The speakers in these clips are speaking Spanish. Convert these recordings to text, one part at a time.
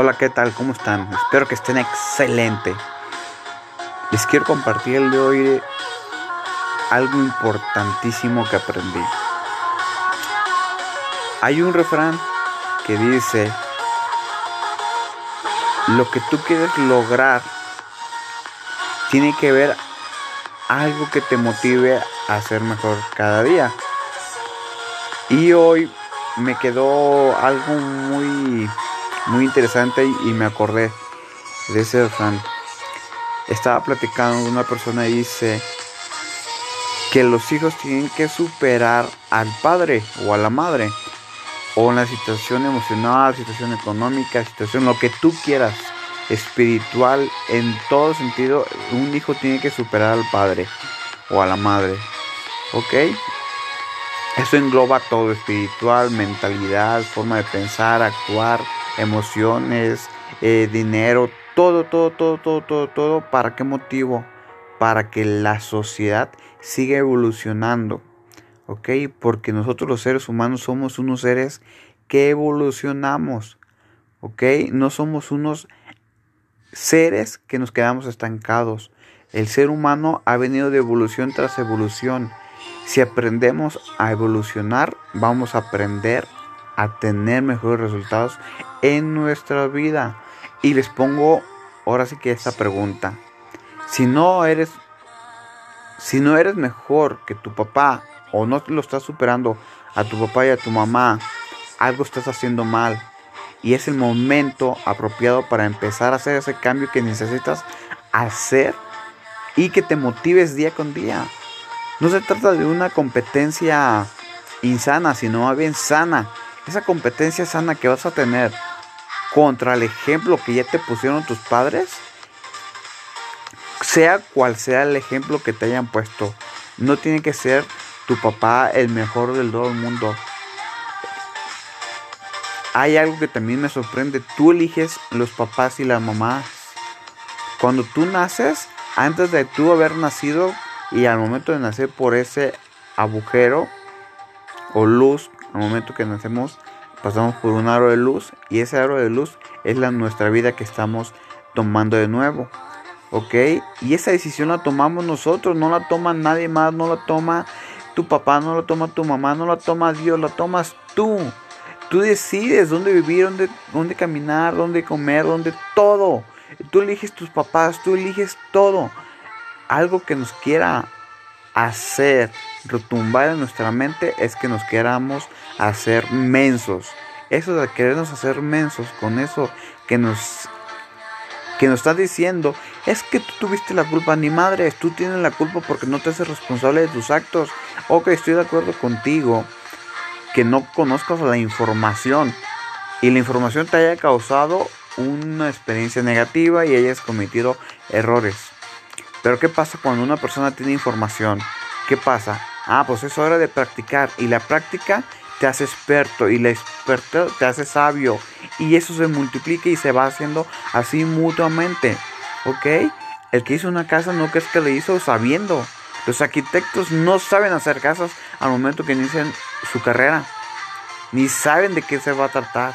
Hola, ¿qué tal? ¿Cómo están? Espero que estén excelente. Les quiero compartir el de hoy algo importantísimo que aprendí. Hay un refrán que dice, lo que tú quieres lograr tiene que ver algo que te motive a ser mejor cada día. Y hoy me quedó algo muy muy interesante y me acordé de ese refrán. Estaba platicando una persona y dice que los hijos tienen que superar al padre o a la madre o la situación emocional, situación económica, situación lo que tú quieras, espiritual, en todo sentido, un hijo tiene que superar al padre o a la madre. ¿Ok? Eso engloba todo, espiritual, mentalidad, forma de pensar, actuar, emociones, eh, dinero, todo, todo, todo, todo, todo, todo. ¿Para qué motivo? Para que la sociedad siga evolucionando. ¿Ok? Porque nosotros los seres humanos somos unos seres que evolucionamos. ¿Ok? No somos unos seres que nos quedamos estancados. El ser humano ha venido de evolución tras evolución. Si aprendemos a evolucionar, vamos a aprender a tener mejores resultados en nuestra vida. Y les pongo ahora sí que esta pregunta. Si no eres si no eres mejor que tu papá o no lo estás superando a tu papá y a tu mamá, algo estás haciendo mal. Y es el momento apropiado para empezar a hacer ese cambio que necesitas hacer y que te motives día con día. No se trata de una competencia insana, sino más bien sana esa competencia sana que vas a tener contra el ejemplo que ya te pusieron tus padres, sea cual sea el ejemplo que te hayan puesto, no tiene que ser tu papá el mejor del todo el mundo. Hay algo que también me sorprende, tú eliges los papás y las mamás. Cuando tú naces, antes de tú haber nacido y al momento de nacer por ese agujero o luz al momento que nacemos pasamos por un aro de luz y ese aro de luz es la nuestra vida que estamos tomando de nuevo. ¿Ok? Y esa decisión la tomamos nosotros, no la toma nadie más, no la toma tu papá, no la toma tu mamá, no la toma Dios, la tomas tú. Tú decides dónde vivir, dónde, dónde caminar, dónde comer, dónde todo. Tú eliges tus papás, tú eliges todo. Algo que nos quiera hacer retumbar en nuestra mente es que nos queramos hacer mensos. Eso de querernos hacer mensos con eso que nos que nos está diciendo es que tú tuviste la culpa, ni madre, tú tienes la culpa porque no te haces responsable de tus actos. Ok, estoy de acuerdo contigo que no conozcas la información y la información te haya causado una experiencia negativa y hayas cometido errores. Pero ¿qué pasa cuando una persona tiene información? ¿Qué pasa? Ah, pues es hora de practicar y la práctica te hace experto y la experto te hace sabio y eso se multiplica y se va haciendo así mutuamente. ¿Ok? El que hizo una casa no es que le hizo sabiendo. Los arquitectos no saben hacer casas al momento que inician su carrera. Ni saben de qué se va a tratar.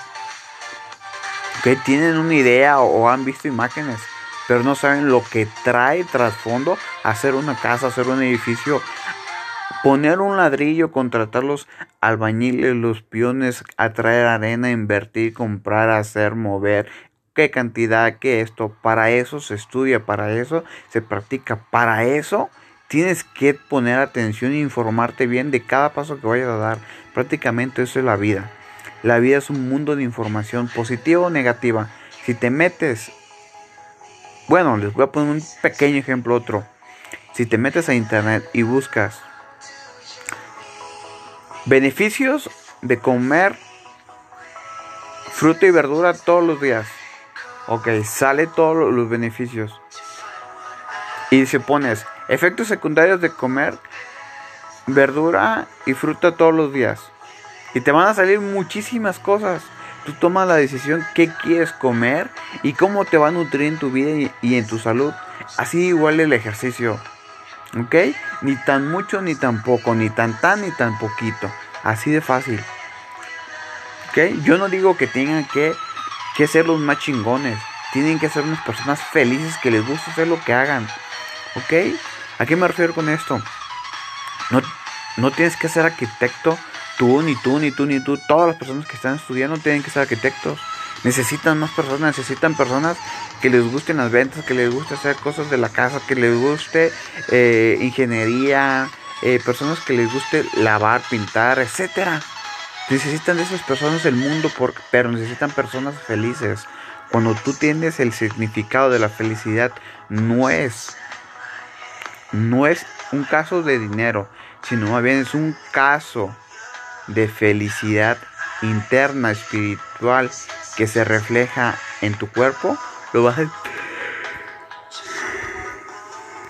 ¿Ok? Tienen una idea o han visto imágenes pero no saben lo que trae trasfondo hacer una casa, hacer un edificio, poner un ladrillo, contratar los albañiles, los piones, atraer arena, invertir, comprar, hacer, mover, qué cantidad, qué esto. Para eso se estudia, para eso se practica, para eso tienes que poner atención e informarte bien de cada paso que vayas a dar. Prácticamente eso es la vida. La vida es un mundo de información positiva o negativa. Si te metes bueno, les voy a poner un pequeño ejemplo otro. Si te metes a internet y buscas beneficios de comer fruta y verdura todos los días. Ok, sale todos los beneficios. Y si pones efectos secundarios de comer verdura y fruta todos los días. Y te van a salir muchísimas cosas tú tomas la decisión qué quieres comer y cómo te va a nutrir en tu vida y, en tu salud. Así igual el ejercicio. ¿Ok? Ni tan mucho ni tan poco, ni tan tan ni tan poquito. Así de fácil. ¿Ok? Yo no digo que tengan que que ser los más chingones. Tienen que ser unas personas felices que les gusta hacer lo que hagan. ¿Ok? ¿A qué me refiero con esto? No, no tienes que ser arquitecto. Tú, ni tú, ni tú, ni tú. Todas las personas que están estudiando tienen que ser arquitectos. Necesitan más personas, necesitan personas que les gusten las ventas, que les guste hacer cosas de la casa, que les guste eh, ingeniería, eh, personas que les guste lavar, pintar, etcétera. Necesitan de esas personas el mundo, por, pero necesitan personas felices. Cuando tú tienes el significado de la felicidad, no es, no es un caso de dinero, sino más bien es un caso de felicidad interna, espiritual, que se refleja en tu cuerpo, lo vas a